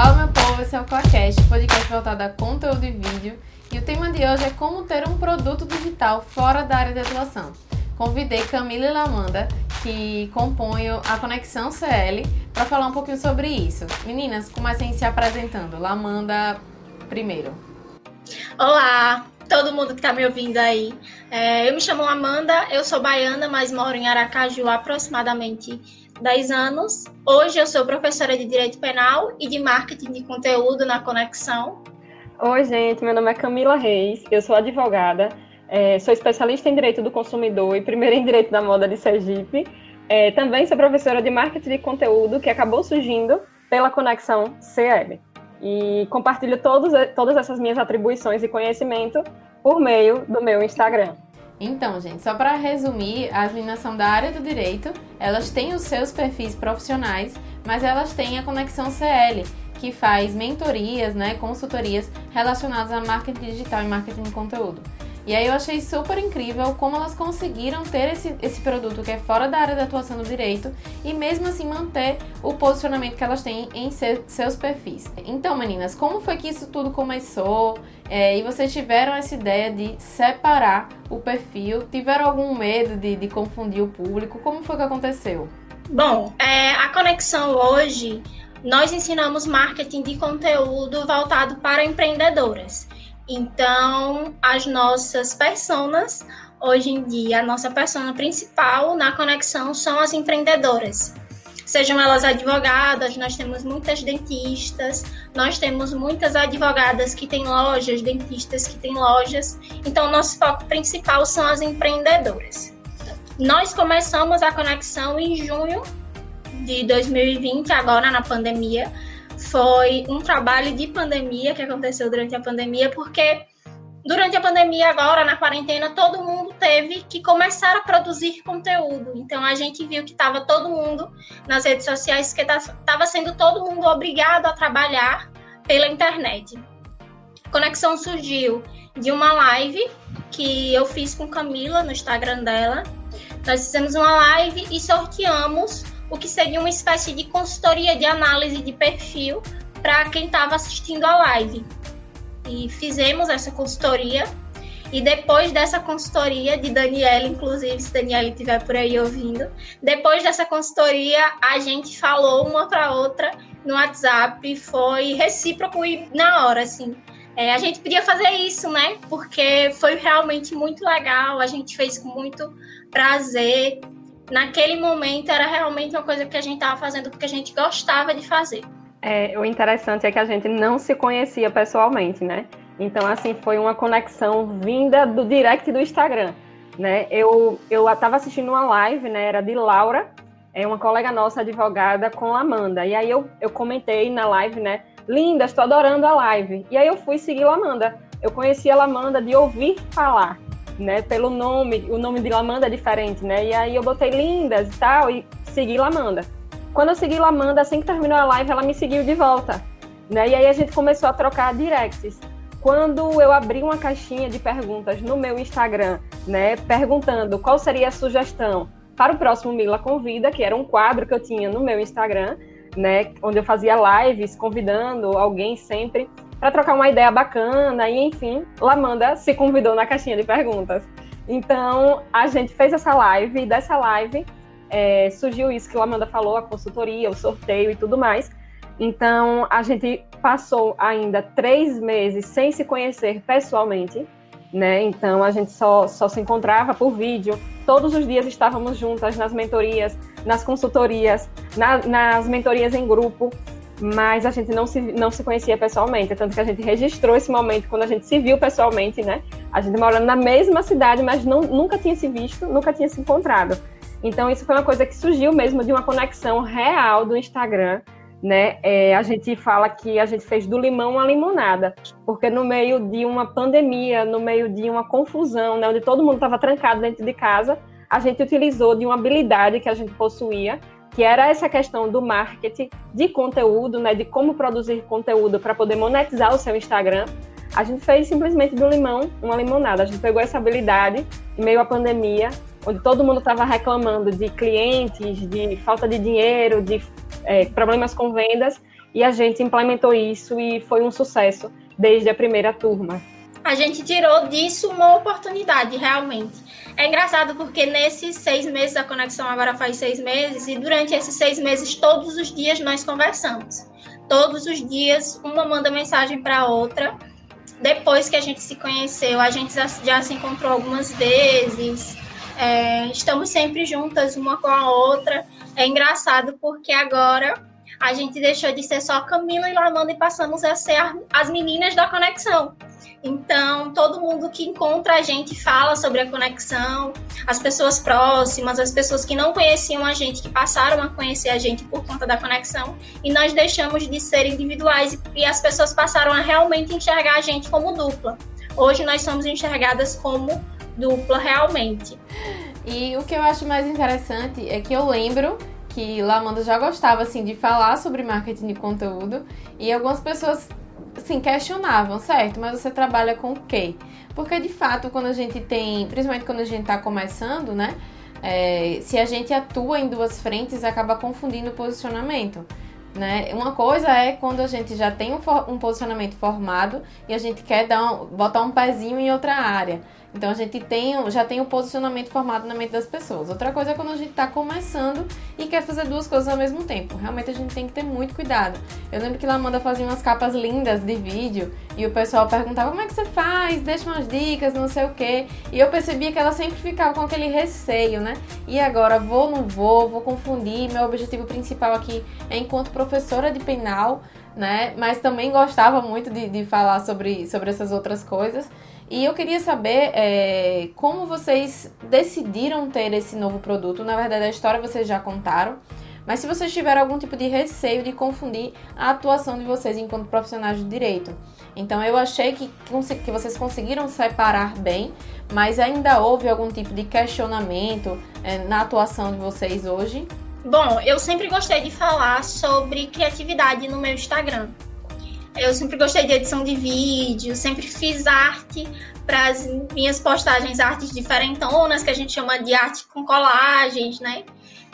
Fala meu povo, esse é o Coacast, podcast voltado a conteúdo e vídeo. E o tema de hoje é como ter um produto digital fora da área de atuação. Convidei Camila Lamanda, que compõem a Conexão CL, para falar um pouquinho sobre isso. Meninas, comecem se apresentando. Lamanda primeiro. Olá, todo mundo que está me ouvindo aí. É, eu me chamo Amanda, eu sou baiana, mas moro em Aracaju aproximadamente 10 anos. Hoje eu sou professora de Direito Penal e de Marketing de Conteúdo na Conexão. Oi, gente, meu nome é Camila Reis, eu sou advogada, é, sou especialista em Direito do Consumidor e primeira em Direito da Moda de Sergipe. É, também sou professora de Marketing de Conteúdo, que acabou surgindo pela Conexão CL. E compartilho todos, todas essas minhas atribuições e conhecimento por meio do meu Instagram. Então, gente, só para resumir, as meninas são da área do direito, elas têm os seus perfis profissionais, mas elas têm a conexão CL, que faz mentorias, né, consultorias relacionadas a marketing digital e marketing de conteúdo. E aí eu achei super incrível como elas conseguiram ter esse, esse produto que é fora da área de atuação do direito e mesmo assim manter o posicionamento que elas têm em seus perfis. Então, meninas, como foi que isso tudo começou? É, e vocês tiveram essa ideia de separar o perfil? Tiveram algum medo de, de confundir o público? Como foi que aconteceu? Bom, é, a conexão hoje nós ensinamos marketing de conteúdo voltado para empreendedoras. Então, as nossas personas, hoje em dia, a nossa persona principal na conexão são as empreendedoras. Sejam elas advogadas, nós temos muitas dentistas, nós temos muitas advogadas que têm lojas, dentistas que têm lojas. Então, nosso foco principal são as empreendedoras. Nós começamos a conexão em junho de 2020, agora na pandemia, foi um trabalho de pandemia que aconteceu durante a pandemia, porque durante a pandemia, agora na quarentena, todo mundo teve que começar a produzir conteúdo. Então a gente viu que estava todo mundo nas redes sociais, que estava sendo todo mundo obrigado a trabalhar pela internet. Conexão surgiu de uma live que eu fiz com Camila no Instagram dela. Nós fizemos uma live e sorteamos o que seria uma espécie de consultoria de análise de perfil para quem estava assistindo a live. E fizemos essa consultoria. E depois dessa consultoria, de Daniela, inclusive, se Daniela estiver por aí ouvindo, depois dessa consultoria, a gente falou uma para outra no WhatsApp, foi recíproco e na hora, assim. É, a gente podia fazer isso, né? Porque foi realmente muito legal, a gente fez com muito prazer naquele momento era realmente uma coisa que a gente estava fazendo porque a gente gostava de fazer. É, o interessante é que a gente não se conhecia pessoalmente, né? Então, assim, foi uma conexão vinda do direct do Instagram, né? Eu eu estava assistindo uma live, né? Era de Laura, é uma colega nossa advogada com a Amanda. E aí eu, eu comentei na live, né? Linda, estou adorando a live. E aí eu fui seguir a Amanda. Eu conheci a Amanda de ouvir falar né? Pelo nome, o nome de Lamanda é diferente, né? E aí eu botei lindas e tal e segui Lamanda. Quando eu segui Lamanda, assim que terminou a live, ela me seguiu de volta, né? E aí a gente começou a trocar directs. Quando eu abri uma caixinha de perguntas no meu Instagram, né, perguntando qual seria a sugestão para o próximo Mila Convida, que era um quadro que eu tinha no meu Instagram, né, onde eu fazia lives convidando alguém sempre para trocar uma ideia bacana e enfim, Lamanda se convidou na caixinha de perguntas. Então a gente fez essa live e dessa live é, surgiu isso que Lamanda falou, a consultoria, o sorteio e tudo mais. Então a gente passou ainda três meses sem se conhecer pessoalmente, né? Então a gente só, só se encontrava por vídeo. Todos os dias estávamos juntas nas mentorias, nas consultorias, na, nas mentorias em grupo mas a gente não se, não se conhecia pessoalmente, tanto que a gente registrou esse momento quando a gente se viu pessoalmente, né? A gente morando na mesma cidade, mas não, nunca tinha se visto, nunca tinha se encontrado. Então, isso foi uma coisa que surgiu mesmo de uma conexão real do Instagram, né? É, a gente fala que a gente fez do limão uma limonada, porque no meio de uma pandemia, no meio de uma confusão, né, onde todo mundo estava trancado dentro de casa, a gente utilizou de uma habilidade que a gente possuía, que era essa questão do marketing de conteúdo, né, de como produzir conteúdo para poder monetizar o seu Instagram. A gente fez simplesmente do limão uma limonada. A gente pegou essa habilidade em meio à pandemia, onde todo mundo estava reclamando de clientes, de falta de dinheiro, de é, problemas com vendas, e a gente implementou isso e foi um sucesso desde a primeira turma. A gente tirou disso uma oportunidade, realmente. É engraçado porque nesses seis meses, a conexão agora faz seis meses, e durante esses seis meses, todos os dias nós conversamos. Todos os dias, uma manda mensagem para a outra. Depois que a gente se conheceu, a gente já, já se encontrou algumas vezes, é, estamos sempre juntas uma com a outra. É engraçado porque agora a gente deixou de ser só Camila e Lamanda e passamos a ser as meninas da conexão. Então, todo mundo que encontra a gente fala sobre a conexão, as pessoas próximas, as pessoas que não conheciam a gente, que passaram a conhecer a gente por conta da conexão, e nós deixamos de ser individuais e as pessoas passaram a realmente enxergar a gente como dupla. Hoje nós somos enxergadas como dupla realmente. E o que eu acho mais interessante é que eu lembro que Lamanda já gostava assim de falar sobre marketing de conteúdo e algumas pessoas assim, questionavam, certo? Mas você trabalha com o quê? Porque de fato, quando a gente tem, principalmente quando a gente está começando, né? É, se a gente atua em duas frentes, acaba confundindo o posicionamento. Né? Uma coisa é quando a gente já tem um, um posicionamento formado e a gente quer dar um, botar um pezinho em outra área. Então a gente tem, já tem o um posicionamento formado na mente das pessoas. Outra coisa é quando a gente está começando e quer fazer duas coisas ao mesmo tempo. Realmente a gente tem que ter muito cuidado. Eu lembro que Lamanda fazia umas capas lindas de vídeo e o pessoal perguntava como é que você faz, deixa umas dicas, não sei o quê. E eu percebia que ela sempre ficava com aquele receio, né? E agora vou, não vou, vou confundir. Meu objetivo principal aqui é enquanto professora de penal, né? Mas também gostava muito de, de falar sobre, sobre essas outras coisas. E eu queria saber é, como vocês decidiram ter esse novo produto. Na verdade, a história vocês já contaram. Mas se vocês tiveram algum tipo de receio de confundir a atuação de vocês enquanto profissionais de direito. Então eu achei que, que vocês conseguiram separar bem, mas ainda houve algum tipo de questionamento é, na atuação de vocês hoje? Bom, eu sempre gostei de falar sobre criatividade no meu Instagram. Eu sempre gostei de edição de vídeo, sempre fiz arte para as minhas postagens, artes diferentonas, que a gente chama de arte com colagens, né?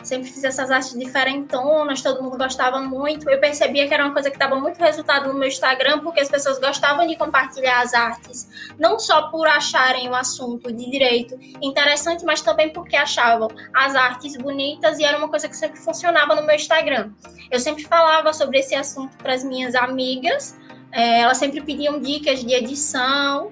Sempre fiz essas artes diferentonas, todo mundo gostava muito. Eu percebia que era uma coisa que dava muito resultado no meu Instagram, porque as pessoas gostavam de compartilhar as artes, não só por acharem o assunto de direito interessante, mas também porque achavam as artes bonitas e era uma coisa que sempre funcionava no meu Instagram. Eu sempre falava sobre esse assunto para as minhas amigas, é, elas sempre pediam dicas de edição.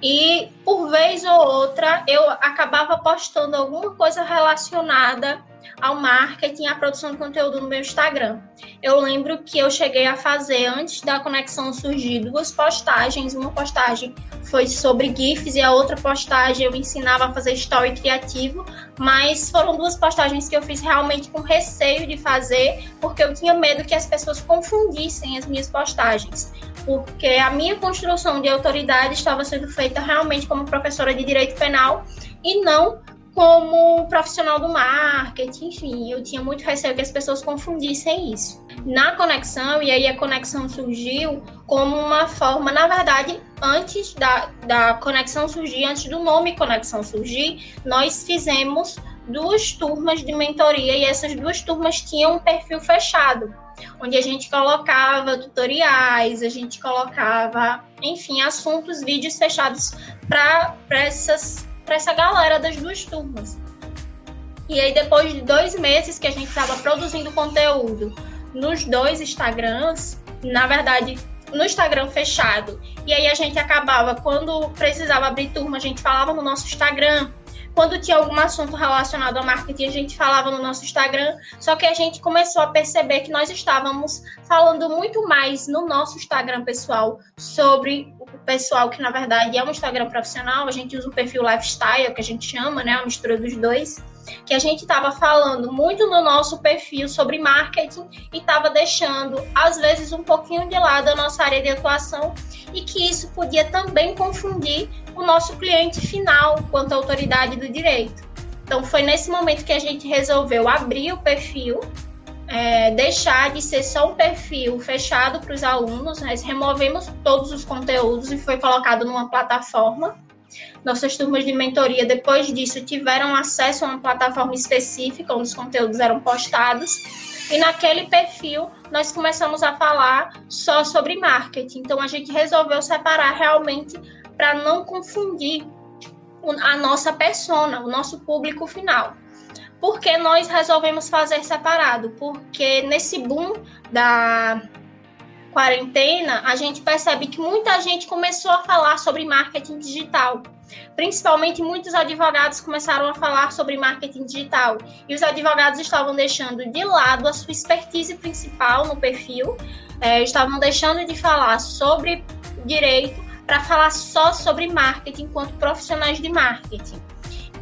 E por vez ou outra eu acabava postando alguma coisa relacionada ao marketing e à produção de conteúdo no meu Instagram. Eu lembro que eu cheguei a fazer, antes da conexão surgir, duas postagens. Uma postagem foi sobre GIFs e a outra postagem eu ensinava a fazer story criativo, mas foram duas postagens que eu fiz realmente com receio de fazer, porque eu tinha medo que as pessoas confundissem as minhas postagens. Porque a minha construção de autoridade estava sendo feita realmente como professora de direito penal e não como profissional do marketing, enfim, eu tinha muito receio que as pessoas confundissem isso. Na conexão, e aí a conexão surgiu como uma forma, na verdade, antes da, da conexão surgir, antes do nome conexão surgir, nós fizemos duas turmas de mentoria e essas duas turmas tinham um perfil fechado, onde a gente colocava tutoriais, a gente colocava, enfim, assuntos, vídeos fechados para essas para essa galera das duas turmas. E aí, depois de dois meses que a gente estava produzindo conteúdo nos dois Instagrams, na verdade, no Instagram fechado, e aí a gente acabava, quando precisava abrir turma, a gente falava no nosso Instagram. Quando tinha algum assunto relacionado ao marketing, a gente falava no nosso Instagram. Só que a gente começou a perceber que nós estávamos falando muito mais no nosso Instagram pessoal sobre pessoal que na verdade é um Instagram profissional, a gente usa o perfil lifestyle, que a gente chama, né, a mistura dos dois, que a gente estava falando muito no nosso perfil sobre marketing e estava deixando às vezes um pouquinho de lado a nossa área de atuação e que isso podia também confundir o nosso cliente final quanto à autoridade do direito. Então foi nesse momento que a gente resolveu abrir o perfil é, deixar de ser só um perfil fechado para os alunos, nós removemos todos os conteúdos e foi colocado numa plataforma Nossas turmas de mentoria, depois disso, tiveram acesso a uma plataforma específica onde os conteúdos eram postados. E naquele perfil, nós começamos a falar só sobre marketing. Então, a gente resolveu separar realmente para não confundir a nossa persona, o nosso público final. Por que nós resolvemos fazer separado? Porque nesse boom da quarentena, a gente percebe que muita gente começou a falar sobre marketing digital. Principalmente muitos advogados começaram a falar sobre marketing digital e os advogados estavam deixando de lado a sua expertise principal no perfil, é, estavam deixando de falar sobre direito para falar só sobre marketing enquanto profissionais de marketing.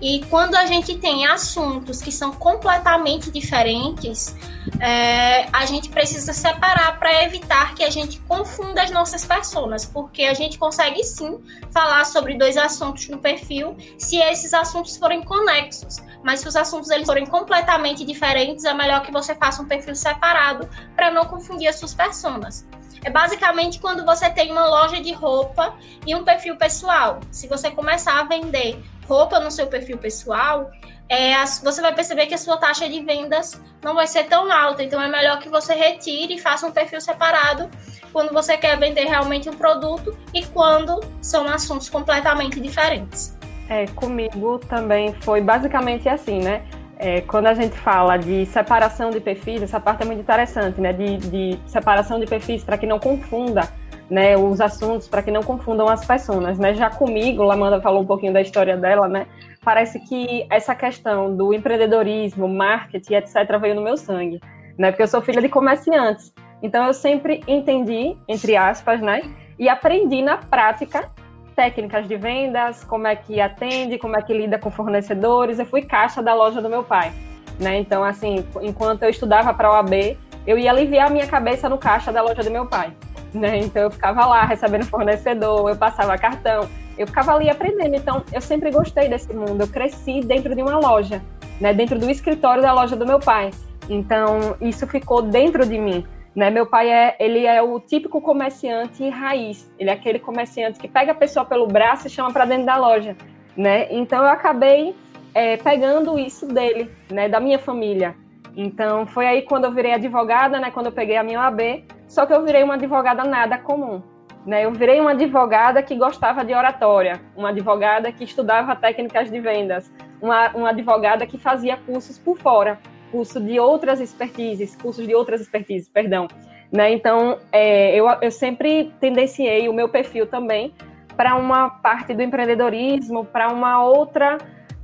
E quando a gente tem assuntos que são completamente diferentes, é, a gente precisa separar para evitar que a gente confunda as nossas pessoas, porque a gente consegue sim falar sobre dois assuntos no perfil se esses assuntos forem conexos. Mas se os assuntos eles forem completamente diferentes, é melhor que você faça um perfil separado para não confundir as suas pessoas. É basicamente quando você tem uma loja de roupa e um perfil pessoal. Se você começar a vender roupa no seu perfil pessoal, é, você vai perceber que a sua taxa de vendas não vai ser tão alta. Então é melhor que você retire e faça um perfil separado quando você quer vender realmente um produto e quando são assuntos completamente diferentes. É, comigo também foi basicamente assim, né? É, quando a gente fala de separação de perfis, essa parte é muito interessante, né? De, de separação de perfis para que não confunda né, os assuntos para que não confundam as pessoas, né? Já comigo, Lamanda falou um pouquinho da história dela, né? Parece que essa questão do empreendedorismo, marketing, etc, veio no meu sangue, né? Porque eu sou filha de comerciantes. Então eu sempre entendi, entre aspas, né? E aprendi na prática técnicas de vendas, como é que atende, como é que lida com fornecedores. Eu fui caixa da loja do meu pai, né? Então assim, enquanto eu estudava para a OAB, eu ia aliviar a minha cabeça no caixa da loja do meu pai né? Então eu ficava lá recebendo fornecedor, eu passava cartão, eu ficava ali aprendendo. Então eu sempre gostei desse mundo. Eu cresci dentro de uma loja, né? Dentro do escritório da loja do meu pai. Então isso ficou dentro de mim. Né, meu pai é, ele é o típico comerciante raiz. Ele é aquele comerciante que pega a pessoa pelo braço e chama para dentro da loja, né? Então eu acabei é, pegando isso dele, né, da minha família. Então foi aí quando eu virei advogada, né, quando eu peguei a minha OAB, só que eu virei uma advogada nada comum. Né? Eu virei uma advogada que gostava de oratória, uma advogada que estudava técnicas de vendas, uma, uma advogada que fazia cursos por fora, curso de outras expertises, cursos de outras expertises, perdão. Né? Então, é, eu, eu sempre tendenciei o meu perfil também para uma parte do empreendedorismo, para uma outra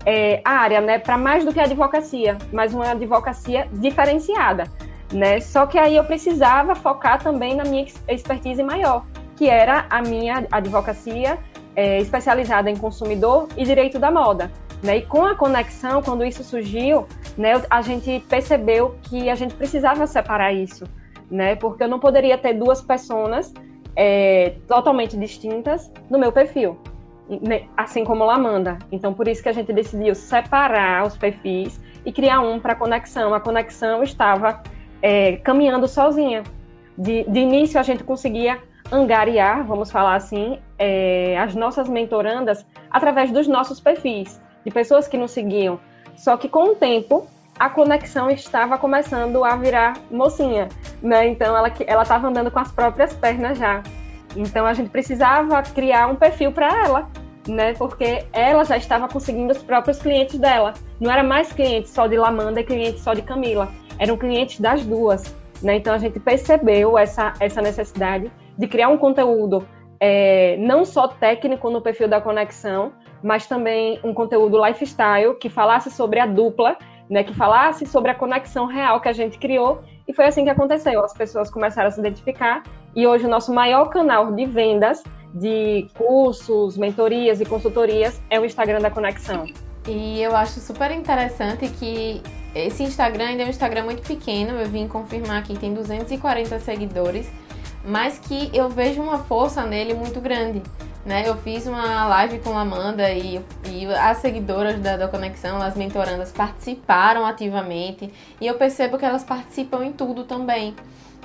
é, área, né? para mais do que a advocacia, mas uma advocacia diferenciada né? Só que aí eu precisava focar também na minha expertise maior, que era a minha advocacia é, especializada em consumidor e direito da moda. Né? E com a conexão, quando isso surgiu, né, a gente percebeu que a gente precisava separar isso, né? Porque eu não poderia ter duas pessoas é, totalmente distintas no meu perfil, né? assim como Lamanda. Então, por isso que a gente decidiu separar os perfis e criar um para conexão. A conexão estava é, caminhando sozinha. De, de, início, a gente conseguia angariar, vamos falar assim, é, as nossas mentorandas através dos nossos perfis, de pessoas que nos seguiam. Só que com o tempo, a conexão estava começando a virar mocinha, né? Então ela ela estava andando com as próprias pernas já. Então a gente precisava criar um perfil para ela, né? Porque ela já estava conseguindo os próprios clientes dela. Não era mais cliente só de Lamanda e cliente só de Camila eram clientes das duas. Né? Então a gente percebeu essa, essa necessidade de criar um conteúdo é, não só técnico no perfil da conexão, mas também um conteúdo lifestyle que falasse sobre a dupla, né, que falasse sobre a conexão real que a gente criou. E foi assim que aconteceu. As pessoas começaram a se identificar e hoje o nosso maior canal de vendas de cursos, mentorias e consultorias é o Instagram da Conexão. E eu acho super interessante que esse Instagram ainda é um Instagram muito pequeno, eu vim confirmar que tem 240 seguidores, mas que eu vejo uma força nele muito grande. Né? Eu fiz uma live com a Amanda e, e as seguidoras da, da Conexão, as mentorandas, participaram ativamente e eu percebo que elas participam em tudo também.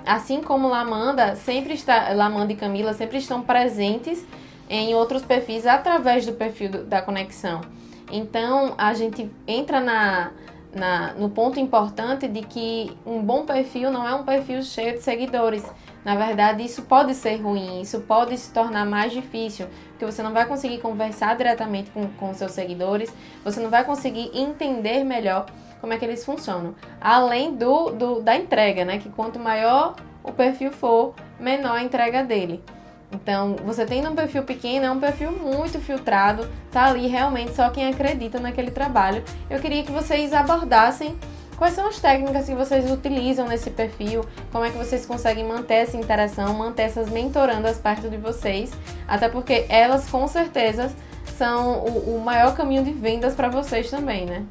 Assim como Lamanda sempre está, Lamanda e Camila sempre estão presentes em outros perfis através do perfil do, da conexão. Então, a gente entra na, na, no ponto importante de que um bom perfil não é um perfil cheio de seguidores. Na verdade, isso pode ser ruim, isso pode se tornar mais difícil, porque você não vai conseguir conversar diretamente com, com seus seguidores, você não vai conseguir entender melhor como é que eles funcionam. Além do, do da entrega, né? Que quanto maior o perfil for, menor a entrega dele. Então, você tendo um perfil pequeno, é um perfil muito filtrado, tá ali realmente só quem acredita naquele trabalho. Eu queria que vocês abordassem quais são as técnicas que vocês utilizam nesse perfil, como é que vocês conseguem manter essa interação, manter essas mentorandas perto de vocês, até porque elas com certeza são o, o maior caminho de vendas para vocês também, né?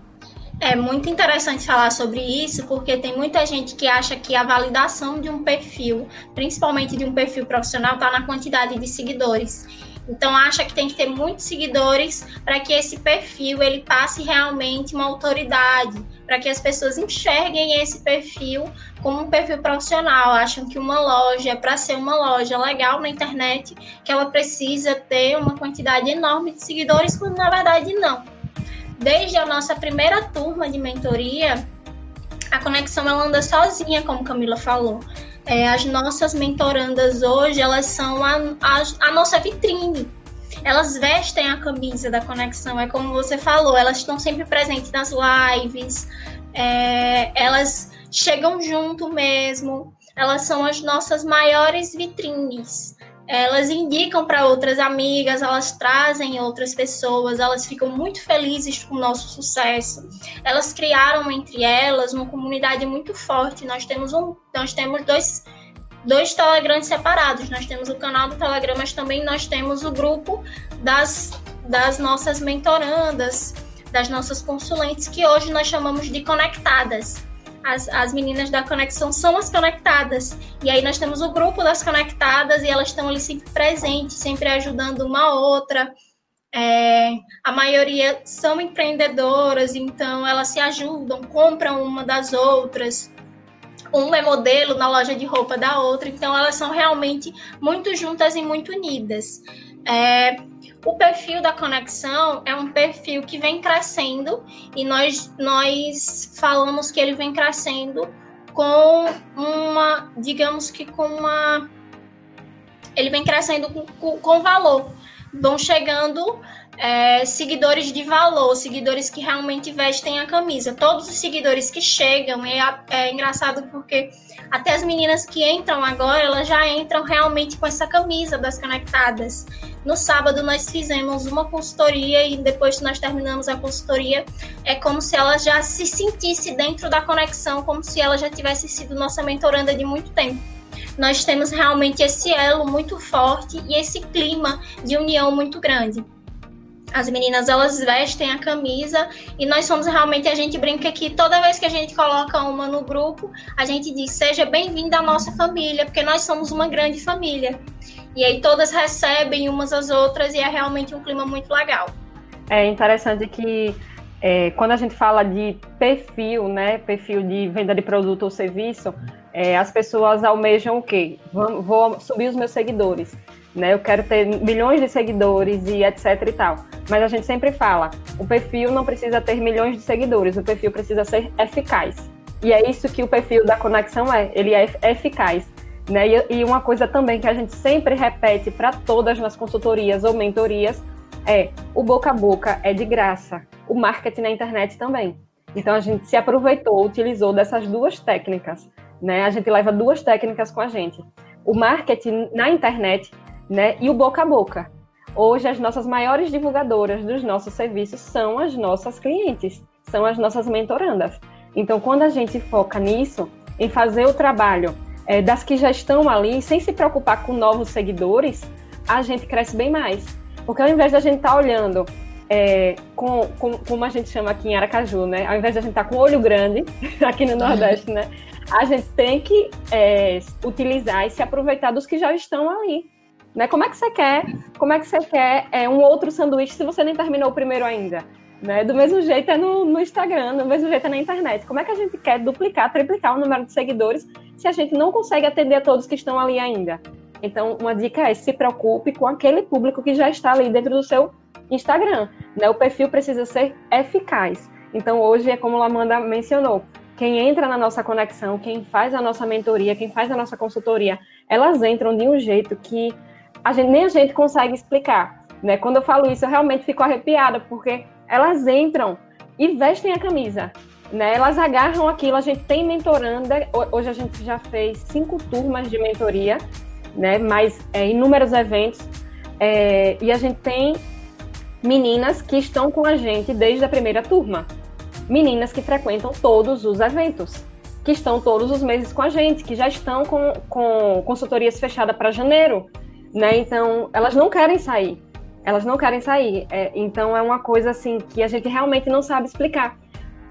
É muito interessante falar sobre isso, porque tem muita gente que acha que a validação de um perfil, principalmente de um perfil profissional, está na quantidade de seguidores. Então acha que tem que ter muitos seguidores para que esse perfil ele passe realmente uma autoridade, para que as pessoas enxerguem esse perfil como um perfil profissional. Acham que uma loja, para ser uma loja legal na internet, que ela precisa ter uma quantidade enorme de seguidores, quando na verdade não desde a nossa primeira turma de mentoria, a conexão ela anda sozinha, como Camila falou. É, as nossas mentorandas hoje, elas são a, a, a nossa vitrine. Elas vestem a camisa da conexão, é como você falou, elas estão sempre presentes nas lives, é, elas chegam junto mesmo, elas são as nossas maiores vitrines elas indicam para outras amigas, elas trazem outras pessoas, elas ficam muito felizes com o nosso sucesso. Elas criaram entre elas uma comunidade muito forte. Nós temos um, nós temos dois dois Telegrams separados. Nós temos o canal do Telegram, mas também nós temos o grupo das das nossas mentorandas, das nossas consulentes que hoje nós chamamos de conectadas as, as meninas da conexão são as conectadas. E aí nós temos o grupo das conectadas e elas estão ali sempre presentes, sempre ajudando uma outra. É, a maioria são empreendedoras, então elas se ajudam, compram uma das outras. Uma é modelo na loja de roupa da outra, então elas são realmente muito juntas e muito unidas. É, o perfil da conexão é um perfil que vem crescendo e nós, nós falamos que ele vem crescendo com uma, digamos que com uma. Ele vem crescendo com, com, com valor. Vão chegando é, seguidores de valor, seguidores que realmente vestem a camisa. Todos os seguidores que chegam, é, é engraçado porque até as meninas que entram agora, elas já entram realmente com essa camisa das conectadas. No sábado nós fizemos uma consultoria e depois que nós terminamos a consultoria, é como se ela já se sentisse dentro da conexão, como se ela já tivesse sido nossa mentoranda de muito tempo. Nós temos realmente esse elo muito forte e esse clima de união muito grande. As meninas elas vestem a camisa e nós somos realmente a gente brinca que toda vez que a gente coloca uma no grupo, a gente diz seja bem-vinda à nossa família, porque nós somos uma grande família. E aí todas recebem umas às outras e é realmente um clima muito legal. É interessante que é, quando a gente fala de perfil, né, perfil de venda de produto ou serviço, é, as pessoas almejam o quê? Vou, vou subir os meus seguidores né? Eu quero ter milhões de seguidores e etc e tal. Mas a gente sempre fala, o perfil não precisa ter milhões de seguidores, o perfil precisa ser eficaz. E é isso que o perfil da conexão é, ele é eficaz. Né? E, uma coisa também que a gente sempre repete para todas nas consultorias ou mentorias é o boca a boca é de graça. O marketing na internet também. Então a gente se aproveitou, utilizou dessas duas técnicas. Né? A gente leva duas técnicas com a gente. O marketing na internet né? E o boca a boca. Hoje, as nossas maiores divulgadoras dos nossos serviços são as nossas clientes, são as nossas mentorandas. Então, quando a gente foca nisso, em fazer o trabalho é, das que já estão ali, sem se preocupar com novos seguidores, a gente cresce bem mais. Porque ao invés da gente estar tá olhando é, com, com, como a gente chama aqui em Aracaju, né? Ao invés de a gente estar tá com olho grande, aqui no Nordeste, né? A gente tem que é, utilizar e se aproveitar dos que já estão ali. Né? Como é que você quer? Como é que você quer é, um outro sanduíche se você nem terminou o primeiro ainda? Né? Do mesmo jeito é no, no, Instagram, do mesmo jeito é na internet. Como é que a gente quer duplicar, triplicar o número de seguidores se a gente não consegue atender a todos que estão ali ainda? Então, uma dica é se preocupe com aquele público que já está ali dentro do seu Instagram. Né? O perfil precisa ser eficaz. Então, hoje é como a Amanda mencionou, quem entra na nossa conexão, quem faz a nossa mentoria, quem faz a nossa consultoria, elas entram de um jeito que a gente, nem a gente consegue explicar. Né? Quando eu falo isso, eu realmente fico arrepiada, porque elas entram e vestem a camisa. Né? Elas agarram aquilo, a gente tem mentoranda, hoje a gente já fez cinco turmas de mentoria, né? mas é, inúmeros eventos, é, e a gente tem meninas que estão com a gente desde a primeira turma. Meninas que frequentam todos os eventos, que estão todos os meses com a gente, que já estão com, com consultorias fechadas para janeiro. Né? Então, elas não querem sair. Elas não querem sair. É, então, é uma coisa assim que a gente realmente não sabe explicar.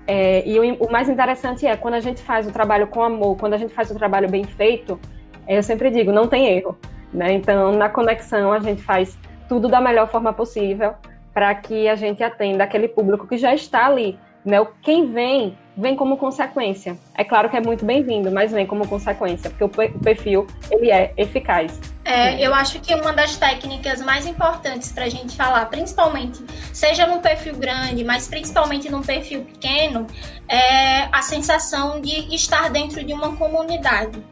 É, e o, o, mais interessante é quando a gente faz o trabalho com amor, quando a gente faz o trabalho bem feito, eu sempre digo, não tem erro. Né? Então, na conexão, a gente faz tudo da melhor forma possível para que a gente atenda aquele público que já está ali. Né? Quem vem, vem como consequência. É claro que é muito bem-vindo, mas vem como consequência, porque o perfil ele é eficaz. É, eu acho que uma das técnicas mais importantes para a gente falar, principalmente, seja num perfil grande, mas principalmente num perfil pequeno, é a sensação de estar dentro de uma comunidade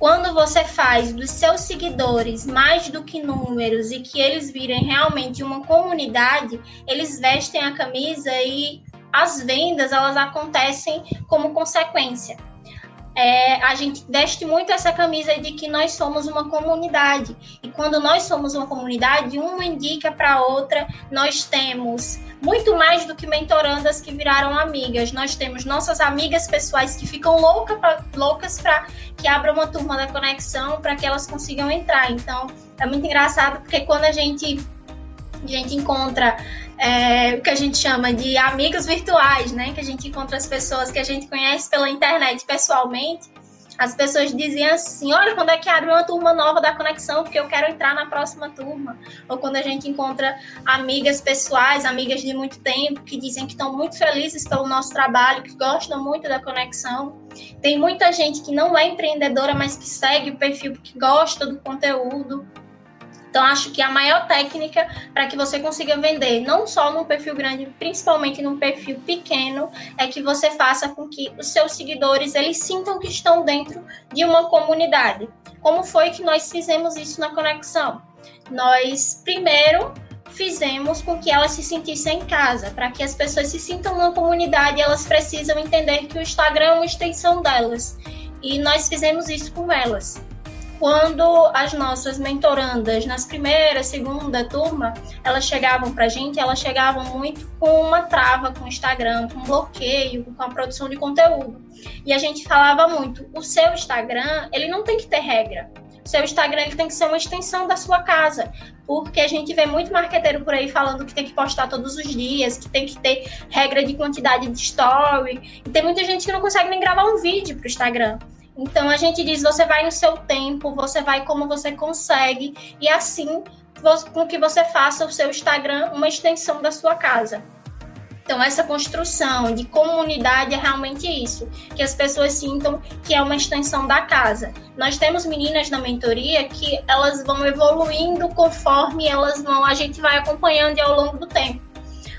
quando você faz dos seus seguidores mais do que números e que eles virem realmente uma comunidade, eles vestem a camisa e as vendas elas acontecem como consequência é, a gente veste muito essa camisa de que nós somos uma comunidade. E quando nós somos uma comunidade, uma indica para outra, nós temos muito mais do que mentorandas que viraram amigas. Nós temos nossas amigas pessoais que ficam louca pra, loucas para que abra uma turma da conexão para que elas consigam entrar. Então, é muito engraçado porque quando a gente a gente encontra é, o que a gente chama de amigos virtuais, né? Que a gente encontra as pessoas que a gente conhece pela internet pessoalmente. As pessoas diziam assim: olha, quando é que abre uma turma nova da conexão, porque eu quero entrar na próxima turma. Ou quando a gente encontra amigas pessoais, amigas de muito tempo, que dizem que estão muito felizes pelo nosso trabalho, que gostam muito da conexão. Tem muita gente que não é empreendedora, mas que segue o perfil porque gosta do conteúdo. Então, acho que a maior técnica para que você consiga vender, não só num perfil grande, principalmente num perfil pequeno, é que você faça com que os seus seguidores eles sintam que estão dentro de uma comunidade. Como foi que nós fizemos isso na conexão? Nós primeiro fizemos com que elas se sentissem em casa. Para que as pessoas se sintam numa comunidade, elas precisam entender que o Instagram é uma extensão delas. E nós fizemos isso com elas quando as nossas mentorandas, nas primeira, segunda turma, elas chegavam para a gente, elas chegavam muito com uma trava com o Instagram, com bloqueio, com a produção de conteúdo. E a gente falava muito, o seu Instagram, ele não tem que ter regra. O seu Instagram ele tem que ser uma extensão da sua casa, porque a gente vê muito marqueteiro por aí falando que tem que postar todos os dias, que tem que ter regra de quantidade de story. E tem muita gente que não consegue nem gravar um vídeo para o Instagram. Então a gente diz: você vai no seu tempo, você vai como você consegue, e assim com que você faça o seu Instagram uma extensão da sua casa. Então, essa construção de comunidade é realmente isso, que as pessoas sintam que é uma extensão da casa. Nós temos meninas na mentoria que elas vão evoluindo conforme elas vão, a gente vai acompanhando ao longo do tempo.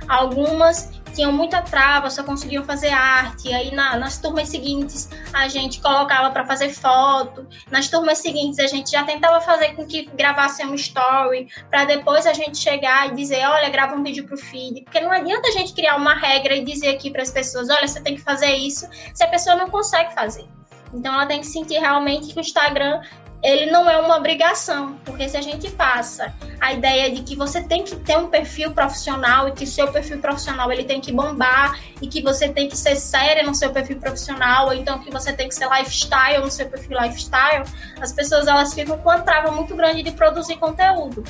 Algumas tinham muita trava, só conseguiam fazer arte. Aí na, nas turmas seguintes a gente colocava para fazer foto. Nas turmas seguintes a gente já tentava fazer com que gravasse um story, para depois a gente chegar e dizer, olha, grava um vídeo pro feed. Porque não adianta a gente criar uma regra e dizer aqui para as pessoas, olha, você tem que fazer isso, se a pessoa não consegue fazer. Então ela tem que sentir realmente que o Instagram ele não é uma obrigação, porque se a gente passa a ideia de que você tem que ter um perfil profissional e que seu perfil profissional ele tem que bombar e que você tem que ser séria no seu perfil profissional, ou então que você tem que ser lifestyle no seu perfil lifestyle, as pessoas elas ficam com uma trava muito grande de produzir conteúdo.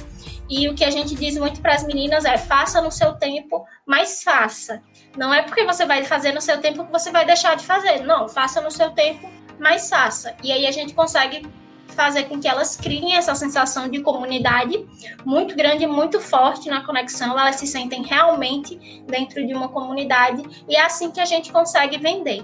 E o que a gente diz muito para as meninas é: faça no seu tempo, mas faça. Não é porque você vai fazer no seu tempo que você vai deixar de fazer. Não, faça no seu tempo, mas faça. E aí a gente consegue fazer com que elas criem essa sensação de comunidade muito grande, muito forte na conexão, elas se sentem realmente dentro de uma comunidade e é assim que a gente consegue vender.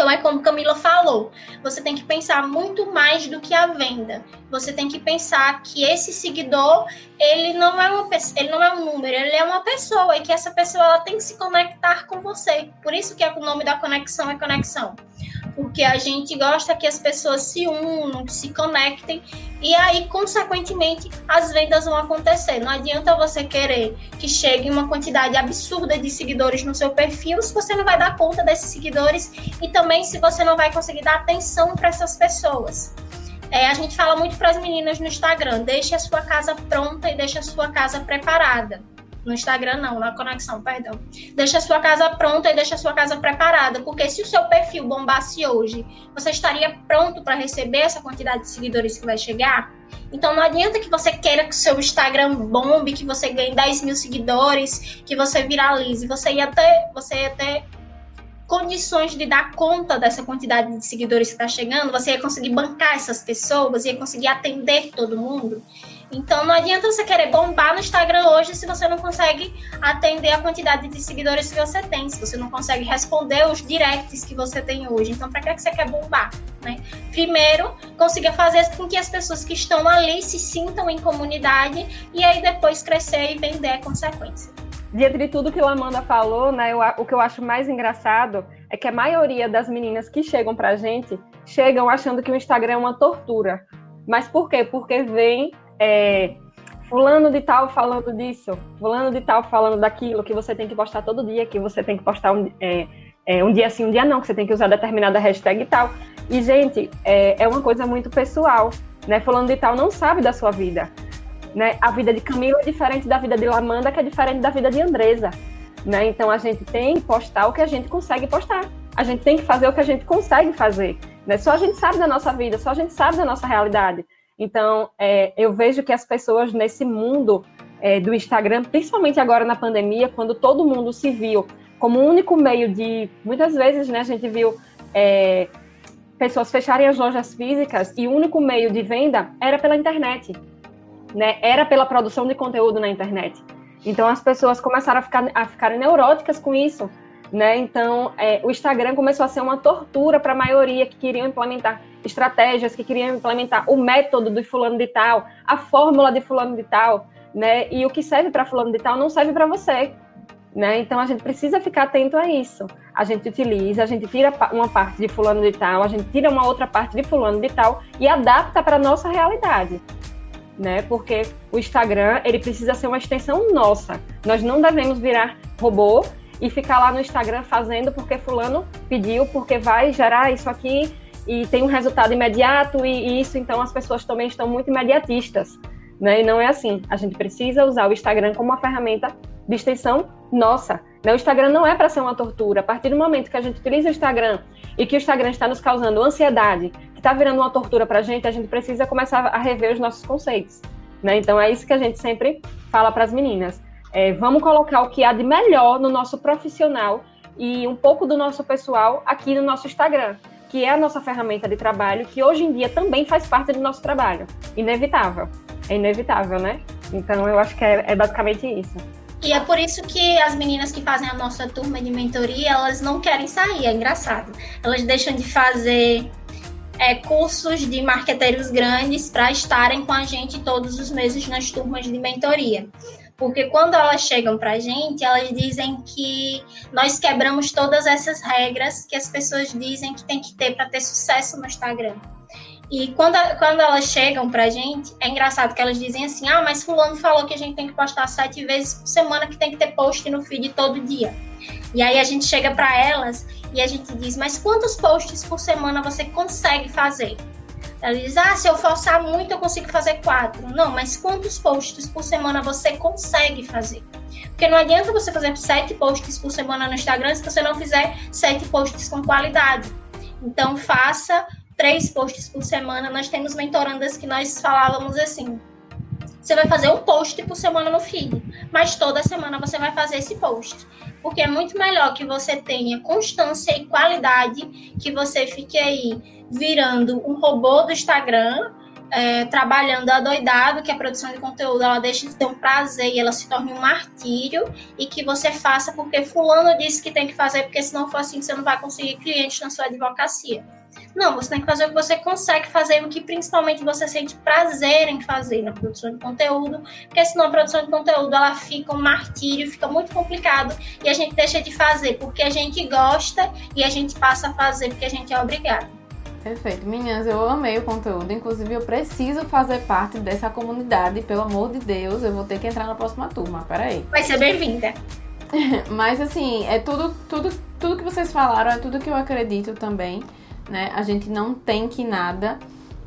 Então é como Camila falou, você tem que pensar muito mais do que a venda. Você tem que pensar que esse seguidor, ele não é uma ele não é um número, ele é uma pessoa e que essa pessoa ela tem que se conectar com você. Por isso que é o nome da conexão é conexão porque a gente gosta que as pessoas se unam, que se conectem e aí, consequentemente, as vendas vão acontecer. Não adianta você querer que chegue uma quantidade absurda de seguidores no seu perfil se você não vai dar conta desses seguidores e também se você não vai conseguir dar atenção para essas pessoas. É, a gente fala muito para as meninas no Instagram: deixe a sua casa pronta e deixe a sua casa preparada. No Instagram, não, na conexão, perdão. Deixa a sua casa pronta e deixa a sua casa preparada, porque se o seu perfil bombasse hoje, você estaria pronto para receber essa quantidade de seguidores que vai chegar? Então não adianta que você queira que o seu Instagram bombe, que você ganhe 10 mil seguidores, que você viralize. Você ia ter, você ia ter condições de dar conta dessa quantidade de seguidores que está chegando, você ia conseguir bancar essas pessoas, ia conseguir atender todo mundo. Então não adianta você querer bombar no Instagram hoje se você não consegue atender a quantidade de seguidores que você tem, se você não consegue responder os directs que você tem hoje. Então, para que, você quer bombar? Né? Primeiro, consiga fazer com que as pessoas que estão ali se sintam em comunidade e aí depois crescer e vender a consequência. Diante de tudo que o Amanda falou, né, eu, o que eu acho mais engraçado é que a maioria das meninas que chegam pra gente chegam achando que o Instagram é uma tortura. Mas por quê? Porque vem é, fulano de tal falando disso, fulano de tal falando daquilo, que você tem que postar todo dia, que você tem que postar um, é, é, um dia sim, um dia não, que você tem que usar determinada hashtag e tal. E, gente, é, é uma coisa muito pessoal, né? Fulano de tal não sabe da sua vida. Né? A vida de Camila é diferente da vida de Lamanda, que é diferente da vida de Andresa. Né? Então a gente tem que postar o que a gente consegue postar. A gente tem que fazer o que a gente consegue fazer. Né? Só a gente sabe da nossa vida, só a gente sabe da nossa realidade. Então, é, eu vejo que as pessoas nesse mundo é, do Instagram, principalmente agora na pandemia, quando todo mundo se viu como o único meio de. Muitas vezes, né, a gente viu é, pessoas fecharem as lojas físicas e o único meio de venda era pela internet, né? Era pela produção de conteúdo na internet. Então, as pessoas começaram a ficar a ficarem neuróticas com isso. Né? Então, é, o Instagram começou a ser uma tortura para a maioria que queriam implementar estratégias, que queriam implementar o método do fulano de tal, a fórmula de fulano de tal, né? E o que serve para fulano de tal não serve para você, né? Então a gente precisa ficar atento a isso. A gente utiliza, a gente tira uma parte de fulano de tal, a gente tira uma outra parte de fulano de tal e adapta para nossa realidade. Né? Porque o Instagram, ele precisa ser uma extensão nossa. Nós não devemos virar robô e ficar lá no Instagram fazendo porque fulano pediu, porque vai gerar isso aqui e tem um resultado imediato e, isso então as pessoas também estão muito imediatistas, né? E não é assim. A gente precisa usar o Instagram como uma ferramenta de extensão nossa. Né? O Instagram não é para ser uma tortura. A partir do momento que a gente utiliza o Instagram e que o Instagram está nos causando ansiedade, que está virando uma tortura para a gente, a gente precisa começar a rever os nossos conceitos. Né? Então é isso que a gente sempre fala para as meninas. É, vamos colocar o que há de melhor no nosso profissional e um pouco do nosso pessoal aqui no nosso Instagram, que é a nossa ferramenta de trabalho, que hoje em dia também faz parte do nosso trabalho. Inevitável. É inevitável, né? Então eu acho que é, é basicamente isso. E é por isso que as meninas que fazem a nossa turma de mentoria, elas não querem sair, é engraçado. Elas deixam de fazer é, cursos de marqueteiros grandes para estarem com a gente todos os meses nas turmas de mentoria. Porque quando elas chegam para a gente, elas dizem que nós quebramos todas essas regras que as pessoas dizem que tem que ter para ter sucesso no Instagram. E quando, quando elas chegam pra gente, é engraçado que elas dizem assim: ah, mas Fulano falou que a gente tem que postar sete vezes por semana, que tem que ter post no feed todo dia. E aí a gente chega para elas e a gente diz: mas quantos posts por semana você consegue fazer? Ela diz: Ah, se eu forçar muito, eu consigo fazer quatro. Não, mas quantos posts por semana você consegue fazer? Porque não adianta você fazer sete posts por semana no Instagram se você não fizer sete posts com qualidade. Então, faça três posts por semana. Nós temos mentorandas que nós falávamos assim: você vai fazer um post por semana no feed, mas toda semana você vai fazer esse post. Porque é muito melhor que você tenha constância e qualidade, que você fique aí virando um robô do Instagram é, trabalhando adoidado, que a produção de conteúdo ela deixa de ter um prazer e ela se torne um martírio, e que você faça porque fulano disse que tem que fazer, porque se não for assim você não vai conseguir clientes na sua advocacia. Não, você tem que fazer o que você consegue fazer, o que principalmente você sente prazer em fazer na produção de conteúdo, porque senão a produção de conteúdo ela fica um martírio, fica muito complicado e a gente deixa de fazer porque a gente gosta e a gente passa a fazer porque a gente é obrigado. Perfeito. Meninas, eu amei o conteúdo. Inclusive, eu preciso fazer parte dessa comunidade. Pelo amor de Deus, eu vou ter que entrar na próxima turma. Peraí. Vai ser bem-vinda. Mas, assim, é tudo, tudo, tudo que vocês falaram, é tudo que eu acredito também né? A gente não tem que nada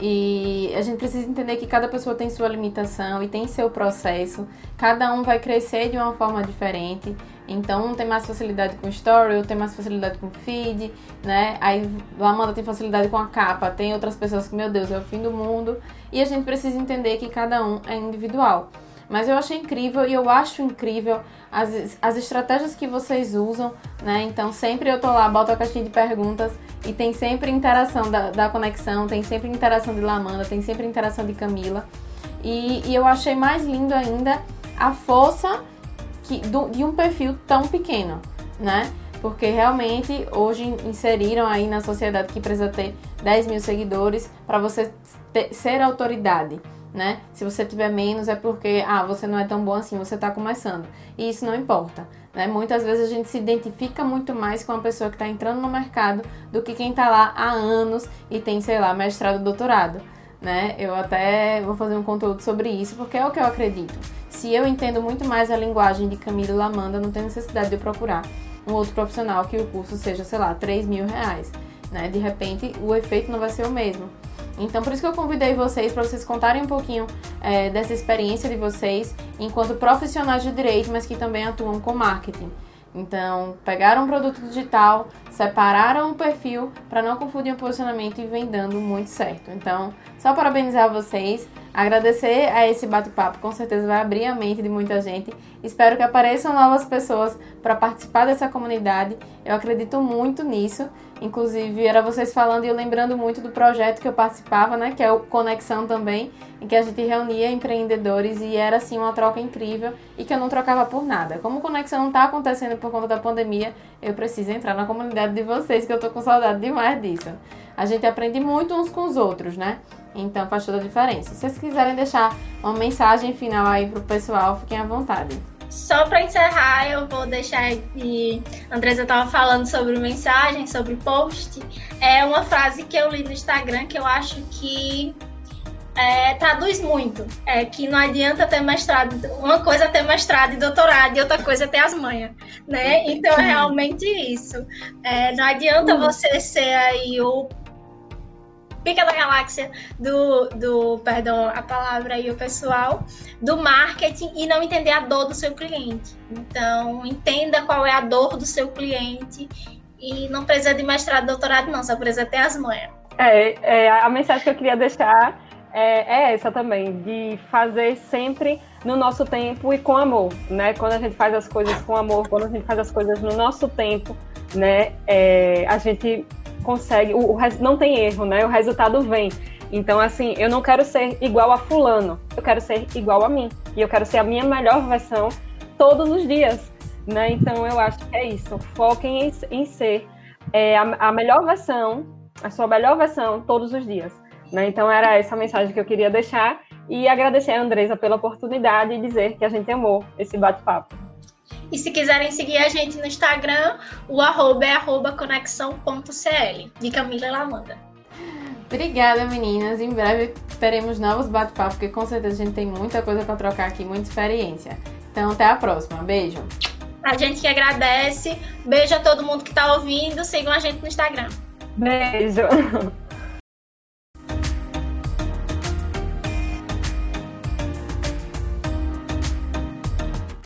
e a gente precisa entender que cada pessoa tem sua limitação e tem seu processo. Cada um vai crescer de uma forma diferente. Então, um tem mais facilidade com story, outro tem mais facilidade com feed, né? Aí, Lamanda tem facilidade com a capa, tem outras pessoas que, meu Deus, é o fim do mundo. E a gente precisa entender que cada um é individual. Mas eu achei incrível e eu acho incrível as, as estratégias que vocês usam, né? Então sempre eu tô lá, boto a caixinha de perguntas e tem sempre interação da, da conexão, tem sempre interação de Lamanda, tem sempre interação de Camila. E, e eu achei mais lindo ainda a força que, do, de um perfil tão pequeno, né? Porque realmente hoje inseriram aí na sociedade que precisa ter 10 mil seguidores para você ter, ser autoridade né? Se você tiver menos é porque, ah, você não é tão bom assim, você está começando. E isso não importa, né? Muitas vezes a gente se identifica muito mais com a pessoa que está entrando no mercado do que quem está lá há anos e tem, sei lá, mestrado, doutorado, né? Eu até vou fazer um conteúdo sobre isso porque é o que eu acredito. Se eu entendo muito mais a linguagem de Camila Lamanda, não tem necessidade de eu procurar um outro profissional que o curso seja, sei lá, 3 mil reais, né? De repente, o efeito não vai ser o mesmo. Então, por isso que eu convidei vocês para vocês contarem um pouquinho é, dessa experiência de vocês enquanto profissionais de direito, mas que também atuam com marketing. Então, pegaram um produto digital, separaram o perfil para não confundir o posicionamento e vem dando muito certo. Então, só parabenizar vocês, agradecer a esse bate-papo, com certeza vai abrir a mente de muita gente. Espero que apareçam novas pessoas para participar dessa comunidade. Eu acredito muito nisso Inclusive, era vocês falando e eu lembrando muito do projeto que eu participava, né? Que é o Conexão também, em que a gente reunia empreendedores e era assim uma troca incrível e que eu não trocava por nada. Como Conexão não está acontecendo por conta da pandemia, eu preciso entrar na comunidade de vocês, que eu tô com saudade demais disso. A gente aprende muito uns com os outros, né? Então faz toda a diferença. Se vocês quiserem deixar uma mensagem final aí pro pessoal, fiquem à vontade. Só para encerrar, eu vou deixar aqui. A Andresa estava falando sobre mensagem, sobre post. É uma frase que eu li no Instagram que eu acho que é, traduz muito. É que não adianta ter mestrado, uma coisa é ter mestrado e doutorado, e outra coisa é ter as manhas, né? Então é realmente isso. É, não adianta você ser aí o pica da galáxia do, do, perdão, a palavra aí o pessoal, do marketing e não entender a dor do seu cliente. Então, entenda qual é a dor do seu cliente e não precisa de mestrado, doutorado, não, só precisa ter as manhas. É, é, a mensagem que eu queria deixar é, é, essa também, de fazer sempre no nosso tempo e com amor, né? Quando a gente faz as coisas com amor, quando a gente faz as coisas no nosso tempo, né? É, a gente consegue, o, o, não tem erro, né? O resultado vem. Então, assim, eu não quero ser igual a fulano, eu quero ser igual a mim. E eu quero ser a minha melhor versão todos os dias, né? Então, eu acho que é isso. Foquem em, em ser é, a, a, melhor versão, a sua melhor versão todos os dias. Né? Então, era essa mensagem que eu queria deixar. E agradecer a Andresa pela oportunidade e dizer que a gente amou esse bate-papo. E se quiserem seguir a gente no Instagram, o arroba é arroba conexão.cl, de Camila Lamanda. Obrigada, meninas. Em breve teremos novos bate-papos, porque com certeza a gente tem muita coisa para trocar aqui, muita experiência. Então, até a próxima. Beijo. A gente que agradece. Beijo a todo mundo que está ouvindo. Sigam a gente no Instagram. Beijo.